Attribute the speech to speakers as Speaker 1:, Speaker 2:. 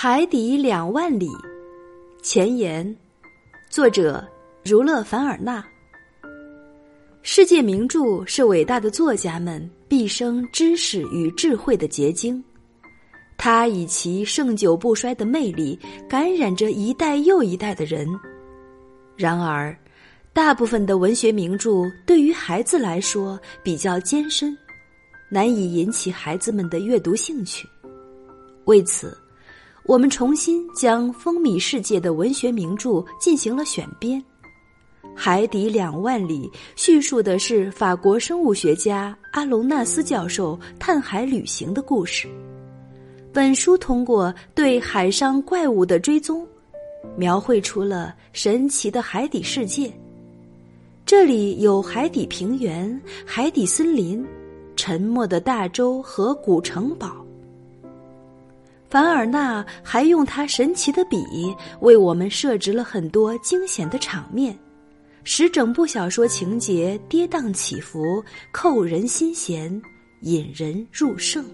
Speaker 1: 海底两万里，前言，作者儒勒·凡尔纳。世界名著是伟大的作家们毕生知识与智慧的结晶，它以其盛久不衰的魅力感染着一代又一代的人。然而，大部分的文学名著对于孩子来说比较艰深，难以引起孩子们的阅读兴趣。为此，我们重新将风靡世界的文学名著进行了选编，《海底两万里》叙述的是法国生物学家阿隆纳斯教授探海旅行的故事。本书通过对海上怪物的追踪，描绘出了神奇的海底世界。这里有海底平原、海底森林、沉没的大洲和古城堡。凡尔纳还用他神奇的笔为我们设置了很多惊险的场面，使整部小说情节跌宕起伏、扣人心弦、引人入胜。